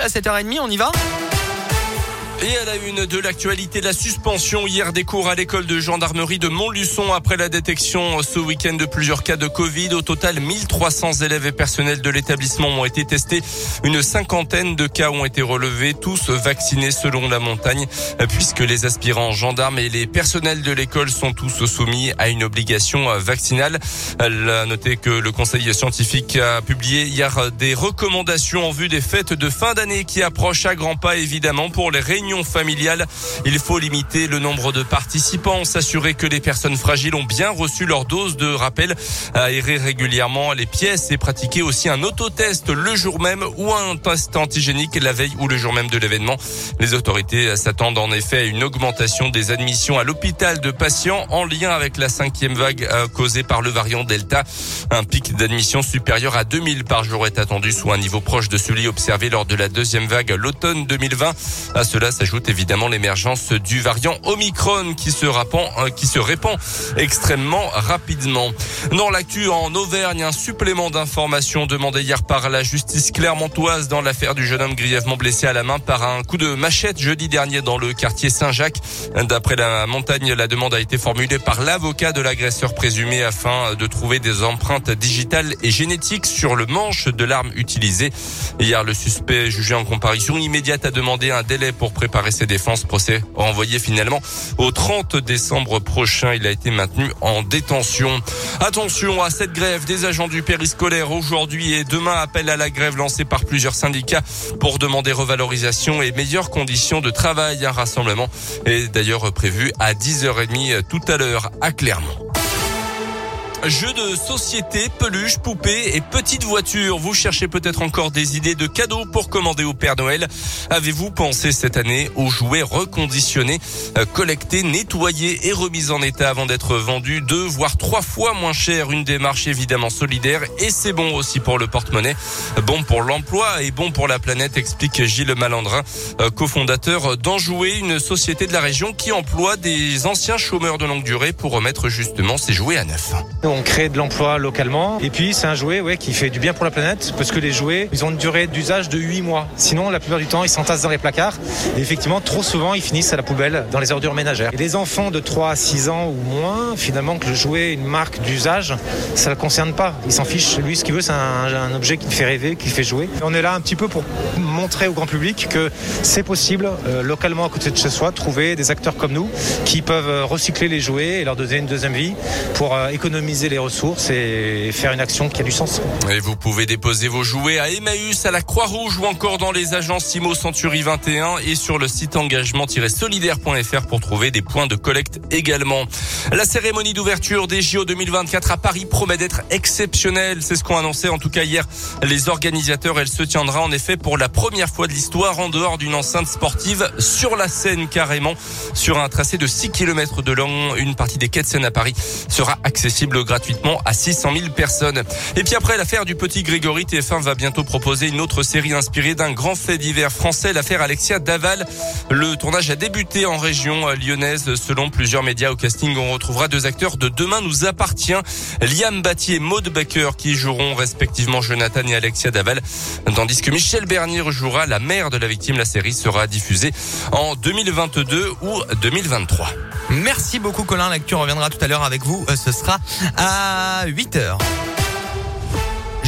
à 7h30, on y va? Et à la une de l'actualité, la suspension hier des cours à l'école de gendarmerie de Montluçon après la détection ce week-end de plusieurs cas de Covid. Au total, 1300 élèves et personnels de l'établissement ont été testés. Une cinquantaine de cas ont été relevés, tous vaccinés selon la montagne, puisque les aspirants gendarmes et les personnels de l'école sont tous soumis à une obligation vaccinale. Elle a noté que le conseil scientifique a publié hier des recommandations en vue des fêtes de fin d'année qui approchent à grands pas évidemment pour les réunions familiale. Il faut limiter le nombre de participants, s'assurer que les personnes fragiles ont bien reçu leur dose de rappel, aérer régulièrement les pièces et pratiquer aussi un autotest le jour même ou un test antigénique la veille ou le jour même de l'événement. Les autorités s'attendent en effet à une augmentation des admissions à l'hôpital de patients en lien avec la cinquième vague euh, causée par le variant Delta. Un pic d'admission supérieur à 2000 par jour est attendu sous un niveau proche de celui observé lors de la deuxième vague l'automne 2020. À cela s'ajoute évidemment l'émergence du variant Omicron qui se répand, euh, qui se répand extrêmement rapidement. Dans l'actu en Auvergne, un supplément d'informations demandé hier par la justice clermontoise dans l'affaire du jeune homme grièvement blessé à la main par un coup de machette jeudi dernier dans le quartier Saint-Jacques. D'après la montagne, la demande a été formulée par l'avocat de l'agresseur présumé afin de trouver des empreintes digitales et génétiques sur le manche de l'arme utilisée. Hier, le suspect jugé en comparution immédiate a demandé un délai pour préparer ses défenses. Procès renvoyé finalement au 30 décembre prochain. Il a été maintenu en détention. Attention à cette grève des agents du périscolaire aujourd'hui et demain. Appel à la grève lancé par plusieurs syndicats pour demander revalorisation et meilleures conditions de travail. Un rassemblement est d'ailleurs prévu à 10h30 tout à l'heure à Clermont. Jeux de société, peluches, poupées et petites voitures. Vous cherchez peut-être encore des idées de cadeaux pour commander au Père Noël. Avez-vous pensé cette année aux jouets reconditionnés, euh, collectés, nettoyés et remis en état avant d'être vendus deux voire trois fois moins cher? Une démarche évidemment solidaire et c'est bon aussi pour le porte-monnaie. Bon pour l'emploi et bon pour la planète, explique Gilles Malandrin, euh, cofondateur d'Enjouer, une société de la région qui emploie des anciens chômeurs de longue durée pour remettre justement ces jouets à neuf on crée de l'emploi localement. Et puis c'est un jouet ouais, qui fait du bien pour la planète parce que les jouets, ils ont une durée d'usage de 8 mois. Sinon, la plupart du temps, ils s'entassent dans les placards. Et effectivement, trop souvent, ils finissent à la poubelle dans les ordures ménagères. Et les enfants de 3 à 6 ans ou moins, finalement, que le jouet une marque d'usage, ça ne le concerne pas. Il s'en fiche. Lui, ce qu'il veut, c'est un, objet qui fait rêver, qui fait jouer. on est là un petit peu pour montrer au grand public que c'est possible, euh, localement à côté de chez soi, trouver des acteurs comme nous qui peuvent euh, recycler les jouets et leur donner une deuxième vie pour euh, économiser les ressources et faire une action qui a du sens. Et vous pouvez déposer vos jouets à Emmaüs, à la Croix-Rouge ou encore dans les agences Simo Century 21 et sur le site engagement-solidaire.fr pour trouver des points de collecte également. La cérémonie d'ouverture des JO 2024 à Paris promet d'être exceptionnelle. C'est ce qu'ont annoncé en tout cas hier les organisateurs. Elle se tiendra en effet pour la première fois de l'histoire en dehors d'une enceinte sportive sur la Seine carrément sur un tracé de 6 km de long. Une partie des quais de Seine à Paris sera accessible gratuitement à 600 000 personnes. Et puis après l'affaire du petit Grégory, TF1 va bientôt proposer une autre série inspirée d'un grand fait divers français, l'affaire Alexia Daval. Le tournage a débuté en région lyonnaise. Selon plusieurs médias au casting, on retrouvera deux acteurs de Demain nous appartient, Liam Batty et Maud Baker, qui joueront respectivement Jonathan et Alexia Daval. Tandis que Michel Bernier jouera la mère de la victime. La série sera diffusée en 2022 ou 2023. Merci beaucoup Colin, l'actu reviendra tout à l'heure avec vous. Euh, ce sera à 8h.